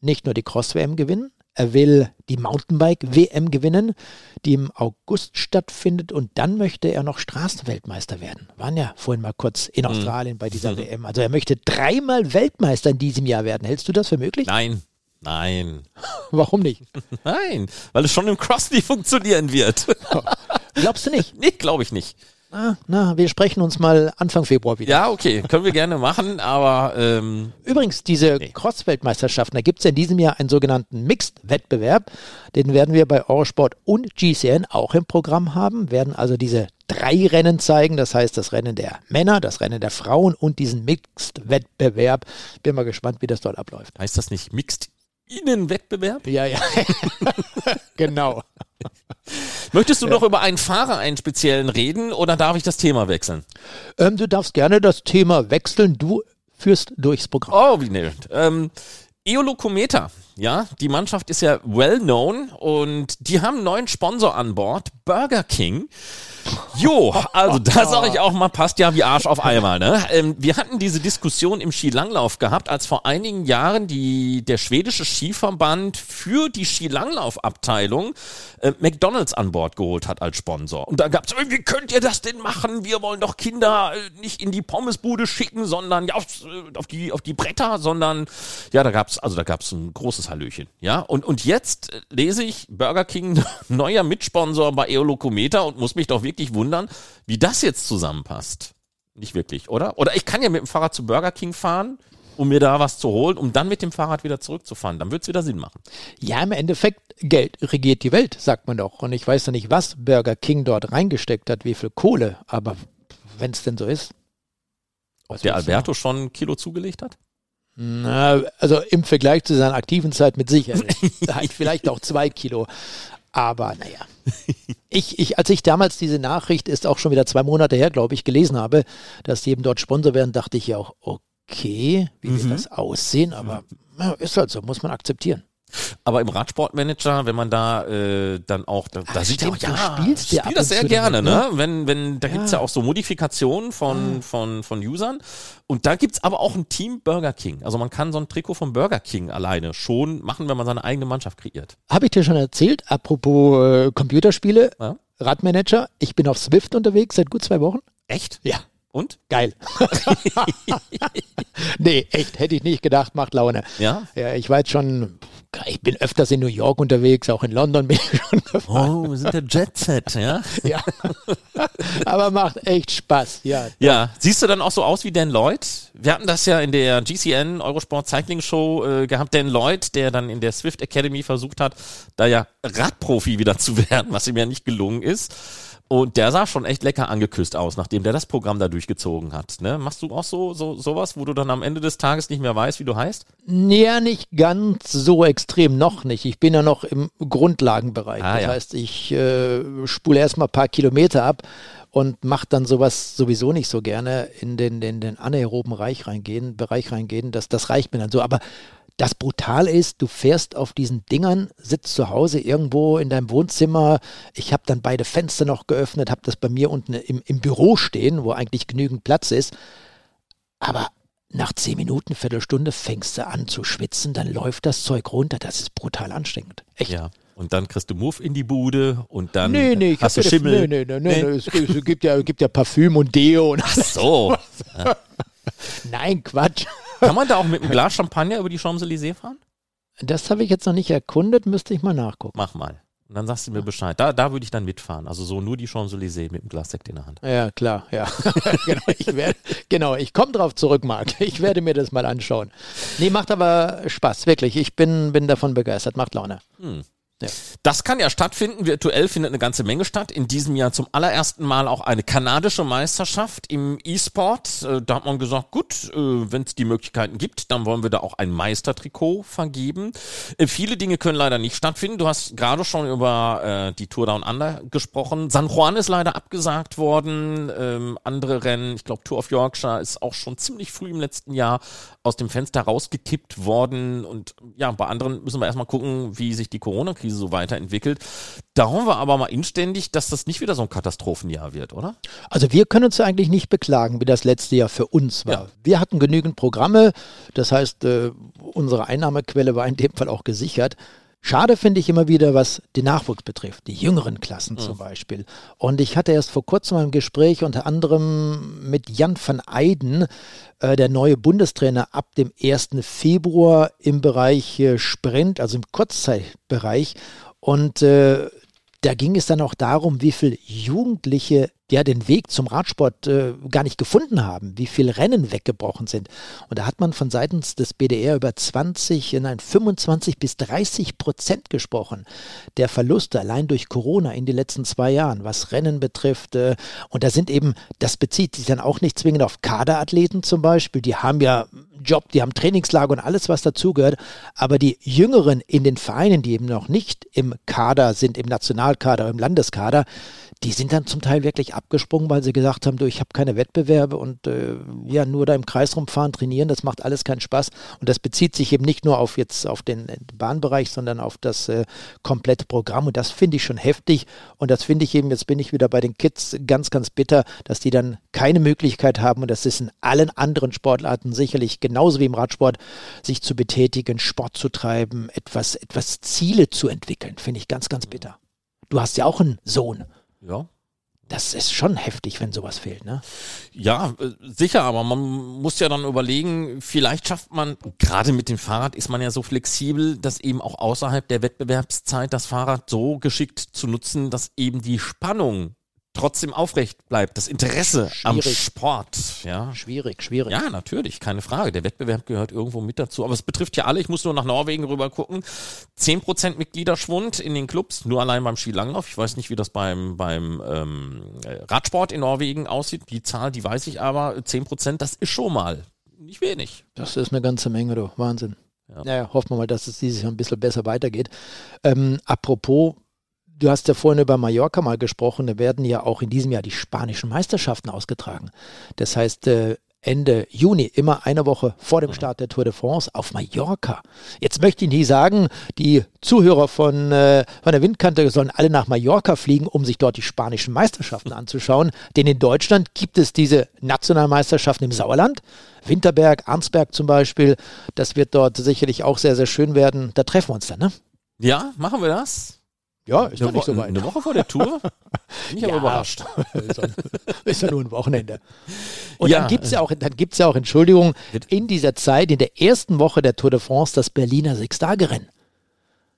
nicht nur die Cross-WM gewinnen, Er will die Mountainbike-WM gewinnen, die im August stattfindet und dann möchte er noch Straßenweltmeister werden. Waren ja vorhin mal kurz in mhm. Australien bei dieser mhm. WM. Also er möchte dreimal Weltmeister in diesem Jahr werden. Hältst du das für möglich? Nein. Nein. Warum nicht? Nein, weil es schon im Cross nicht funktionieren wird. Glaubst du nicht? Nee, glaube ich nicht. Na, na, wir sprechen uns mal Anfang Februar wieder. Ja, okay, können wir gerne machen, aber ähm, Übrigens, diese nee. Cross-Weltmeisterschaften, da gibt es ja in diesem Jahr einen sogenannten Mixed-Wettbewerb. Den werden wir bei Eurosport und GCN auch im Programm haben, werden also diese drei Rennen zeigen, das heißt das Rennen der Männer, das Rennen der Frauen und diesen Mixed-Wettbewerb. Bin mal gespannt, wie das dort abläuft. Heißt das nicht Mixed Innenwettbewerb? Ja, ja. genau. Möchtest du ja. noch über einen Fahrer, einen speziellen reden oder darf ich das Thema wechseln? Ähm, du darfst gerne das Thema wechseln. Du führst durchs Programm. Oh, wie nett. Ähm, Eolo Kometa, ja, die Mannschaft ist ja well known und die haben einen neuen Sponsor an Bord, Burger King. Jo, also da sage ich auch mal, passt ja wie Arsch auf einmal. Ne? Ähm, wir hatten diese Diskussion im Skilanglauf gehabt, als vor einigen Jahren die, der schwedische Skiverband für die Skilanglaufabteilung äh, McDonalds an Bord geholt hat als Sponsor. Und da gab es, wie könnt ihr das denn machen? Wir wollen doch Kinder äh, nicht in die Pommesbude schicken, sondern ja, auf, äh, auf, die, auf die Bretter, sondern ja, da gab's also da gab's ein großes Hallöchen. Ja, und, und jetzt äh, lese ich Burger King neuer Mitsponsor bei Eolokometer und muss mich doch wirklich wirklich wundern, wie das jetzt zusammenpasst. Nicht wirklich, oder? Oder ich kann ja mit dem Fahrrad zu Burger King fahren, um mir da was zu holen, um dann mit dem Fahrrad wieder zurückzufahren. Dann wird es wieder Sinn machen. Ja, im Endeffekt, Geld regiert die Welt, sagt man doch. Und ich weiß ja nicht, was Burger King dort reingesteckt hat, wie viel Kohle, aber wenn es denn so ist. Ob der Alberto schon ein Kilo zugelegt hat? Na, also im Vergleich zu seiner aktiven Zeit mit Sicherheit. vielleicht auch zwei Kilo. Aber naja. Ich, ich, als ich damals diese Nachricht, ist auch schon wieder zwei Monate her, glaube ich, gelesen habe, dass die eben dort Sponsor werden, dachte ich ja auch, okay, wie mhm. wird das aussehen? Aber ja, ist halt so, muss man akzeptieren. Aber im Radsportmanager, wenn man da äh, dann auch, da, da sieht man, ja, du spielst ich spiel das sehr gerne, ne? Wenn, wenn, da ja. gibt's ja auch so Modifikationen von, ja. von, von Usern. Und da gibt's aber auch ein Team Burger King. Also man kann so ein Trikot von Burger King alleine schon machen, wenn man seine eigene Mannschaft kreiert. Habe ich dir schon erzählt, apropos äh, Computerspiele, ja? Radmanager, ich bin auf Swift unterwegs seit gut zwei Wochen. Echt? Ja. Und? Geil. nee, echt, hätte ich nicht gedacht, macht Laune. Ja? Ja, ich war jetzt schon, ich bin öfters in New York unterwegs, auch in London bin ich schon gefahren. Oh, wir sind der Jet Set, ja? ja. Aber macht echt Spaß, ja. Ja, siehst du dann auch so aus wie Dan Lloyd? Wir hatten das ja in der GCN Eurosport Cycling Show äh, gehabt, Dan Lloyd, der dann in der Swift Academy versucht hat, da ja Radprofi wieder zu werden, was ihm ja nicht gelungen ist. Und der sah schon echt lecker angeküsst aus, nachdem der das Programm da durchgezogen hat. Ne? Machst du auch so, so sowas, wo du dann am Ende des Tages nicht mehr weißt, wie du heißt? Ja, nicht ganz so extrem, noch nicht. Ich bin ja noch im Grundlagenbereich. Ah, das ja. heißt, ich äh, spule erstmal ein paar Kilometer ab und mache dann sowas sowieso nicht so gerne in den, den, den anaeroben Bereich reingehen, Bereich reingehen. Das, das reicht mir dann so. Aber das brutal ist, du fährst auf diesen Dingern, sitzt zu Hause irgendwo in deinem Wohnzimmer. Ich habe dann beide Fenster noch geöffnet, habe das bei mir unten im, im Büro stehen, wo eigentlich genügend Platz ist. Aber nach zehn Minuten, Viertelstunde fängst du an zu schwitzen, dann läuft das Zeug runter. Das ist brutal anstrengend. Echt. Ja. Und dann kriegst du Move in die Bude und dann nee, nee, hast du Schimmel. Nee, nee, nee, nee, nee. Es, gibt ja, gibt ja Parfüm und Deo und Ach so. Nein, Quatsch. Kann man da auch mit einem Glas Champagner über die Champs-Élysées fahren? Das habe ich jetzt noch nicht erkundet, müsste ich mal nachgucken. Mach mal. Und dann sagst du mir Bescheid. Da, da würde ich dann mitfahren. Also so nur die Champs-Élysées mit einem Glas Sekt in der Hand. Ja, klar, ja. genau, ich, werde, genau, ich komme drauf zurück, Marc. Ich werde mir das mal anschauen. Nee, macht aber Spaß, wirklich. Ich bin, bin davon begeistert, macht Laune. Hm. Ja. Das kann ja stattfinden. Virtuell findet eine ganze Menge statt. In diesem Jahr zum allerersten Mal auch eine kanadische Meisterschaft im E-Sport. Äh, da hat man gesagt, gut, äh, wenn es die Möglichkeiten gibt, dann wollen wir da auch ein Meistertrikot vergeben. Äh, viele Dinge können leider nicht stattfinden. Du hast gerade schon über die Tour Down Under gesprochen. San Juan ist leider abgesagt worden. Ähm, andere Rennen, ich glaube Tour of Yorkshire ist auch schon ziemlich früh im letzten Jahr aus dem Fenster rausgekippt worden. Und ja, bei anderen müssen wir erstmal gucken, wie sich die Corona-Krise Krise so weiterentwickelt. Da hoffen wir aber mal inständig, dass das nicht wieder so ein Katastrophenjahr wird, oder? Also wir können uns eigentlich nicht beklagen, wie das letzte Jahr für uns war. Ja. Wir hatten genügend Programme, das heißt, äh, unsere Einnahmequelle war in dem Fall auch gesichert. Schade finde ich immer wieder, was den Nachwuchs betrifft, die jüngeren Klassen zum Beispiel. Und ich hatte erst vor kurzem ein Gespräch unter anderem mit Jan van Eyden, äh, der neue Bundestrainer ab dem 1. Februar im Bereich äh, Sprint, also im Kurzzeitbereich. Und äh, da ging es dann auch darum, wie viele Jugendliche ja den Weg zum Radsport äh, gar nicht gefunden haben, wie viele Rennen weggebrochen sind. Und da hat man von seitens des BDR über 20, nein, 25 bis 30 Prozent gesprochen. Der Verluste allein durch Corona in den letzten zwei Jahren, was Rennen betrifft. Äh, und da sind eben, das bezieht sich dann auch nicht zwingend auf Kaderathleten zum Beispiel. Die haben ja Job, die haben Trainingslager und alles, was dazugehört. Aber die Jüngeren in den Vereinen, die eben noch nicht im Kader sind, im Nationalkader, im Landeskader, die sind dann zum Teil wirklich abgesprungen, weil sie gesagt haben, du, ich habe keine Wettbewerbe und äh, ja, nur da im Kreis rumfahren, trainieren, das macht alles keinen Spaß. Und das bezieht sich eben nicht nur auf jetzt auf den Bahnbereich, sondern auf das äh, komplette Programm. Und das finde ich schon heftig. Und das finde ich eben, jetzt bin ich wieder bei den Kids ganz, ganz bitter, dass die dann keine Möglichkeit haben, und das ist in allen anderen Sportarten sicherlich genauso wie im Radsport, sich zu betätigen, Sport zu treiben, etwas, etwas Ziele zu entwickeln. Finde ich ganz, ganz bitter. Du hast ja auch einen Sohn. Ja. Das ist schon heftig, wenn sowas fehlt, ne? Ja, äh, sicher, aber man muss ja dann überlegen, vielleicht schafft man, gerade mit dem Fahrrad ist man ja so flexibel, dass eben auch außerhalb der Wettbewerbszeit das Fahrrad so geschickt zu nutzen, dass eben die Spannung trotzdem aufrecht bleibt, das Interesse am Schwierig. Sport, ja. Schwierig, schwierig. Ja, natürlich, keine Frage. Der Wettbewerb gehört irgendwo mit dazu. Aber es betrifft ja alle. Ich muss nur nach Norwegen rüber gucken. Zehn Prozent Mitgliederschwund in den Clubs, nur allein beim Skilanglauf. Ich weiß nicht, wie das beim, beim ähm, äh, Radsport in Norwegen aussieht. Die Zahl, die weiß ich aber. Zehn Prozent, das ist schon mal nicht wenig. Das ist eine ganze Menge, du. Wahnsinn. Naja, hoffen wir mal, dass es dieses Jahr ein bisschen besser weitergeht. Ähm, apropos, du hast ja vorhin über Mallorca mal gesprochen, da werden ja auch in diesem Jahr die spanischen Meisterschaften ausgetragen. Das heißt, äh, Ende Juni, immer eine Woche vor dem Start der Tour de France auf Mallorca. Jetzt möchte ich nicht sagen, die Zuhörer von, äh, von der Windkante sollen alle nach Mallorca fliegen, um sich dort die spanischen Meisterschaften anzuschauen. Denn in Deutschland gibt es diese Nationalmeisterschaften im Sauerland. Winterberg, Arnsberg zum Beispiel. Das wird dort sicherlich auch sehr, sehr schön werden. Da treffen wir uns dann, ne? Ja, machen wir das? Ja, ist Eine, doch nicht so weit. eine Woche vor der Tour? Bin ich aber Ja. überrascht. ist, ja, ist ja nur ein Wochenende. Und Ja. dann gibt es ja auch, dann gibt's ja auch, Entschuldigung, in dieser Zeit, in der ersten Woche der Tour de France, das Berliner Sechstagerennen.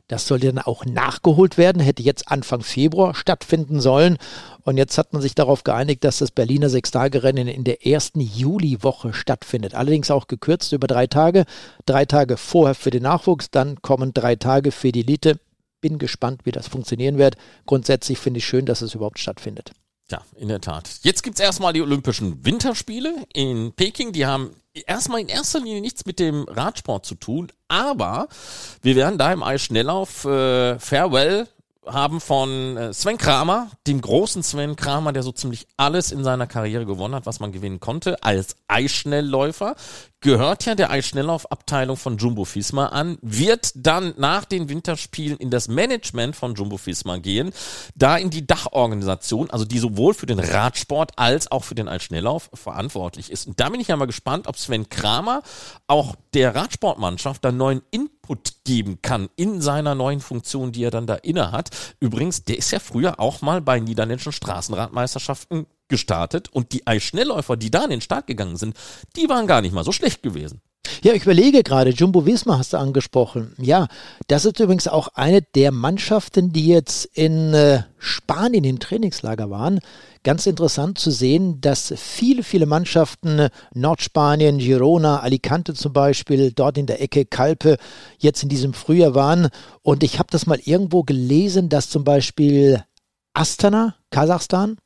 Das sollte dann auch nachgeholt werden, hätte jetzt Anfang Februar stattfinden sollen. Und jetzt hat man sich darauf geeinigt, dass das Berliner Sechstagerennen in der ersten Juliwoche stattfindet. Allerdings auch gekürzt über drei Tage. Drei Tage vorher für den Nachwuchs, dann kommen drei Tage für die Elite. Bin gespannt, wie das funktionieren wird. Grundsätzlich finde ich schön, dass es überhaupt stattfindet. Ja, in der Tat. Jetzt gibt's erstmal die Olympischen Winterspiele in Peking. Die haben erstmal in erster Linie nichts mit dem Radsport zu tun, aber wir werden da im Eisschnelllauf äh, Farewell haben von äh, Sven Kramer, dem großen Sven Kramer, der so ziemlich alles in seiner Karriere gewonnen hat, was man gewinnen konnte, als Eisschnellläufer, gehört ja der Eisschnelllaufabteilung von Jumbo Visma an, wird dann nach den Winterspielen in das Management von Jumbo Visma gehen, da in die Dachorganisation, also die sowohl für den Radsport als auch für den Eisschnelllauf verantwortlich ist. Und da bin ich ja mal gespannt, ob Sven Kramer auch der Radsportmannschaft dann neuen Input geben kann in seiner neuen Funktion, die er dann da inne hat. Übrigens, der ist ja früher auch mal bei niederländischen Straßenradmeisterschaften gestartet und die Eisschnellläufer, die da in den Start gegangen sind, die waren gar nicht mal so schlecht gewesen. Ja, ich überlege gerade, Jumbo Visma hast du angesprochen. Ja, das ist übrigens auch eine der Mannschaften, die jetzt in äh, Spanien im Trainingslager waren. Ganz interessant zu sehen, dass viele, viele Mannschaften, äh, Nordspanien, Girona, Alicante zum Beispiel, dort in der Ecke Kalpe, jetzt in diesem Frühjahr waren. Und ich habe das mal irgendwo gelesen, dass zum Beispiel Astana, Kasachstan,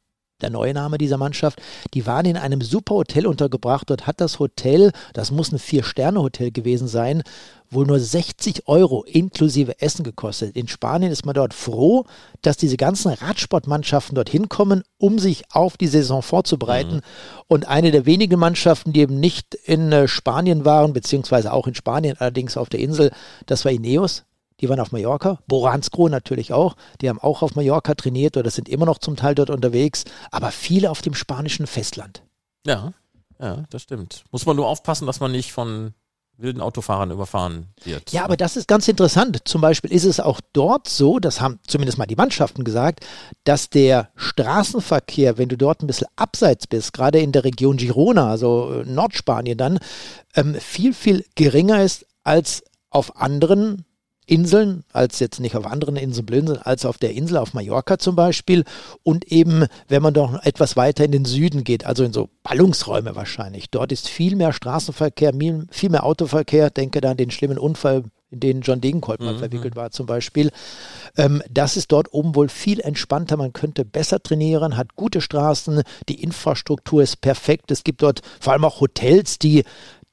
der neue Name dieser Mannschaft, die waren in einem super Hotel untergebracht. Dort hat das Hotel, das muss ein Vier-Sterne-Hotel gewesen sein, wohl nur 60 Euro inklusive Essen gekostet. In Spanien ist man dort froh, dass diese ganzen Radsportmannschaften dorthin kommen, um sich auf die Saison vorzubereiten. Und eine der wenigen Mannschaften, die eben nicht in äh, Spanien waren, beziehungsweise auch in Spanien, allerdings auf der Insel, das war Ineos. Die waren auf Mallorca, Boranskro natürlich auch. Die haben auch auf Mallorca trainiert oder sind immer noch zum Teil dort unterwegs, aber viele auf dem spanischen Festland. Ja, ja, das stimmt. Muss man nur aufpassen, dass man nicht von wilden Autofahrern überfahren wird. Ja, aber das ist ganz interessant. Zum Beispiel ist es auch dort so, das haben zumindest mal die Mannschaften gesagt, dass der Straßenverkehr, wenn du dort ein bisschen abseits bist, gerade in der Region Girona, also äh, Nordspanien dann, ähm, viel, viel geringer ist als auf anderen Inseln, als jetzt nicht auf anderen Inseln blöd sind, als auf der Insel, auf Mallorca zum Beispiel. Und eben, wenn man doch etwas weiter in den Süden geht, also in so Ballungsräume wahrscheinlich. Dort ist viel mehr Straßenverkehr, viel mehr Autoverkehr. Denke da an den schlimmen Unfall, in den John Degenkolb mal mhm. verwickelt war zum Beispiel. Ähm, das ist dort oben wohl viel entspannter. Man könnte besser trainieren, hat gute Straßen, die Infrastruktur ist perfekt. Es gibt dort vor allem auch Hotels, die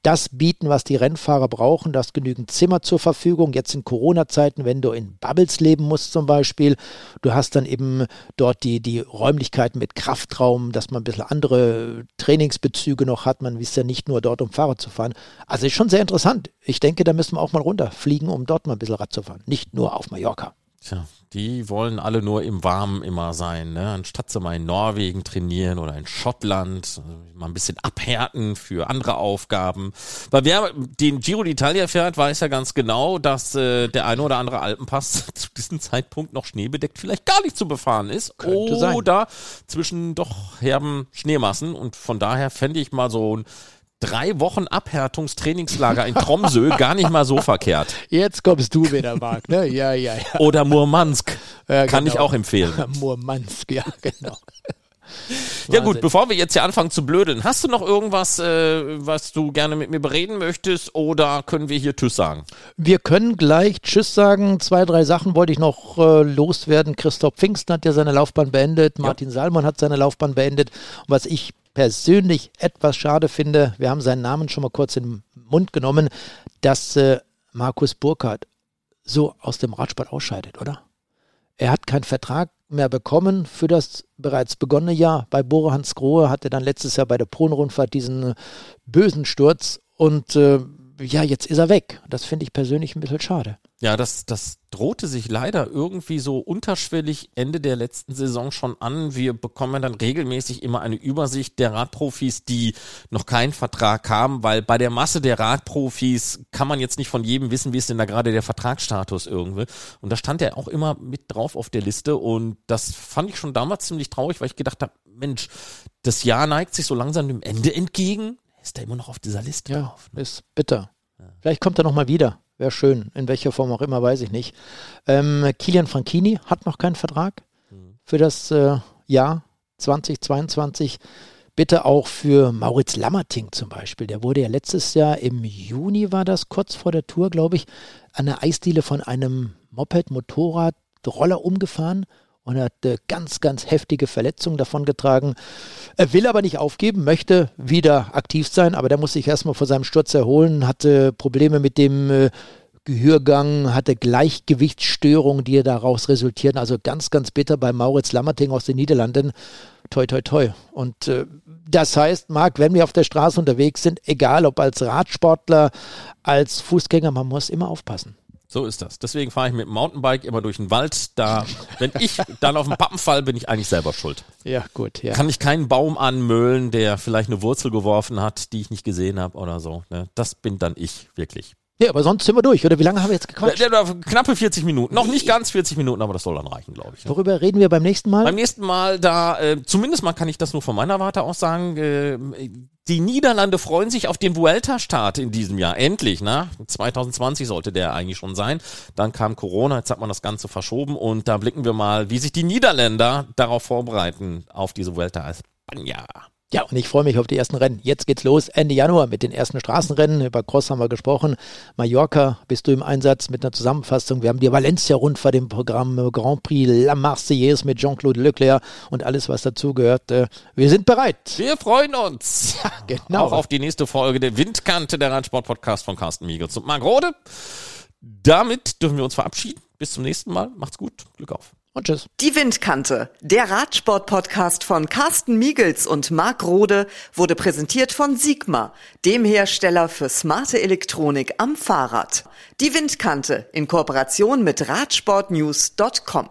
das bieten, was die Rennfahrer brauchen. Du genügend Zimmer zur Verfügung. Jetzt in Corona-Zeiten, wenn du in Bubbles leben musst zum Beispiel. Du hast dann eben dort die, die Räumlichkeiten mit Kraftraum, dass man ein bisschen andere Trainingsbezüge noch hat. Man ist ja nicht nur dort, um Fahrrad zu fahren. Also ist schon sehr interessant. Ich denke, da müssen wir auch mal runterfliegen, um dort mal ein bisschen Rad zu fahren. Nicht nur auf Mallorca. Tja, die wollen alle nur im Warmen immer sein, ne? anstatt sie mal in Norwegen trainieren oder in Schottland, äh, mal ein bisschen abhärten für andere Aufgaben. Weil wer den Giro d'Italia fährt, weiß ja ganz genau, dass äh, der eine oder andere Alpenpass zu diesem Zeitpunkt noch schneebedeckt vielleicht gar nicht zu befahren ist. Könnte oder sein. zwischen doch herben Schneemassen. Und von daher fände ich mal so ein drei Wochen Abhärtungstrainingslager in Tromsø gar nicht mal so verkehrt. Jetzt kommst du wieder, Marc, ne? Ja, ja, ja. Oder Murmansk. Ja, Kann genau. ich auch empfehlen. Murmansk, ja, genau. Ja gut, bevor wir jetzt hier anfangen zu blödeln, hast du noch irgendwas, äh, was du gerne mit mir bereden möchtest oder können wir hier Tschüss sagen? Wir können gleich Tschüss sagen. Zwei, drei Sachen wollte ich noch äh, loswerden. Christoph Pfingsten hat ja seine Laufbahn beendet, Martin ja. Salmon hat seine Laufbahn beendet. Und was ich persönlich etwas schade finde, wir haben seinen Namen schon mal kurz in den Mund genommen, dass äh, Markus Burkhardt so aus dem Radsport ausscheidet, oder? Er hat keinen Vertrag mehr bekommen für das bereits begonnene Jahr. Bei Bore Hans Grohe hatte dann letztes Jahr bei der Polen-Rundfahrt diesen äh, bösen Sturz und äh, ja, jetzt ist er weg. Das finde ich persönlich ein bisschen schade. Ja, das, das drohte sich leider irgendwie so unterschwellig Ende der letzten Saison schon an. Wir bekommen dann regelmäßig immer eine Übersicht der Radprofis, die noch keinen Vertrag haben, weil bei der Masse der Radprofis kann man jetzt nicht von jedem wissen, wie ist denn da gerade der Vertragsstatus irgendwie. Und da stand er auch immer mit drauf auf der Liste und das fand ich schon damals ziemlich traurig, weil ich gedacht habe, Mensch, das Jahr neigt sich so langsam dem Ende entgegen. Ist er immer noch auf dieser Liste ja, drauf? Ne? Ist bitter. Ja. Vielleicht kommt er noch mal wieder. Wäre schön. In welcher Form auch immer, weiß ich nicht. Ähm, Kilian Franchini hat noch keinen Vertrag mhm. für das äh, Jahr 2022. Bitte auch für Mauritz Lammerting zum Beispiel. Der wurde ja letztes Jahr im Juni, war das kurz vor der Tour, glaube ich, an der Eisdiele von einem Moped, Motorrad, Roller umgefahren und hat äh, ganz, ganz heftige Verletzungen davongetragen. Er will aber nicht aufgeben, möchte wieder aktiv sein, aber der muss sich erstmal vor seinem Sturz erholen, hatte Probleme mit dem äh, Gehörgang, hatte Gleichgewichtsstörungen, die daraus resultierten. Also ganz, ganz bitter bei Mauritz Lammerting aus den Niederlanden. Toi, toi, toi. Und äh, das heißt, Marc, wenn wir auf der Straße unterwegs sind, egal ob als Radsportler, als Fußgänger, man muss immer aufpassen. So ist das. Deswegen fahre ich mit dem Mountainbike immer durch den Wald. Da, wenn ich dann auf den Pappen fall, bin ich eigentlich selber schuld. Ja, gut. Ja. Kann ich keinen Baum anmöhlen, der vielleicht eine Wurzel geworfen hat, die ich nicht gesehen habe oder so. Ne? Das bin dann ich, wirklich. Ja, aber sonst sind wir durch, oder? Wie lange haben wir jetzt gequatscht? Ja, knappe 40 Minuten. Noch nicht ganz 40 Minuten, aber das soll dann reichen, glaube ich. Ne? Worüber reden wir beim nächsten Mal? Beim nächsten Mal, da, äh, zumindest mal kann ich das nur von meiner Warte aus sagen, äh, die Niederlande freuen sich auf den Vuelta-Start in diesem Jahr. Endlich, ne? 2020 sollte der eigentlich schon sein. Dann kam Corona, jetzt hat man das Ganze verschoben und da blicken wir mal, wie sich die Niederländer darauf vorbereiten, auf diese Vuelta als Spanier. Ja, und ich freue mich auf die ersten Rennen. Jetzt geht's los, Ende Januar mit den ersten Straßenrennen. Über Cross haben wir gesprochen. Mallorca bist du im Einsatz mit einer Zusammenfassung. Wir haben die Valencia-Rundfahrt im Programm Grand Prix La Marseillaise mit Jean-Claude Leclerc und alles, was dazugehört. Äh, wir sind bereit. Wir freuen uns. Ja, genau. Auch auf die nächste Folge der Windkante, der Radsport-Podcast von Carsten Miegels und Marc Rode. Damit dürfen wir uns verabschieden. Bis zum nächsten Mal. Macht's gut. Glück auf und tschüss. Die Windkante, der Radsport-Podcast von Carsten Miegels und Marc Rode, wurde präsentiert von Sigma, dem Hersteller für smarte Elektronik am Fahrrad. Die Windkante in Kooperation mit Radsportnews.com.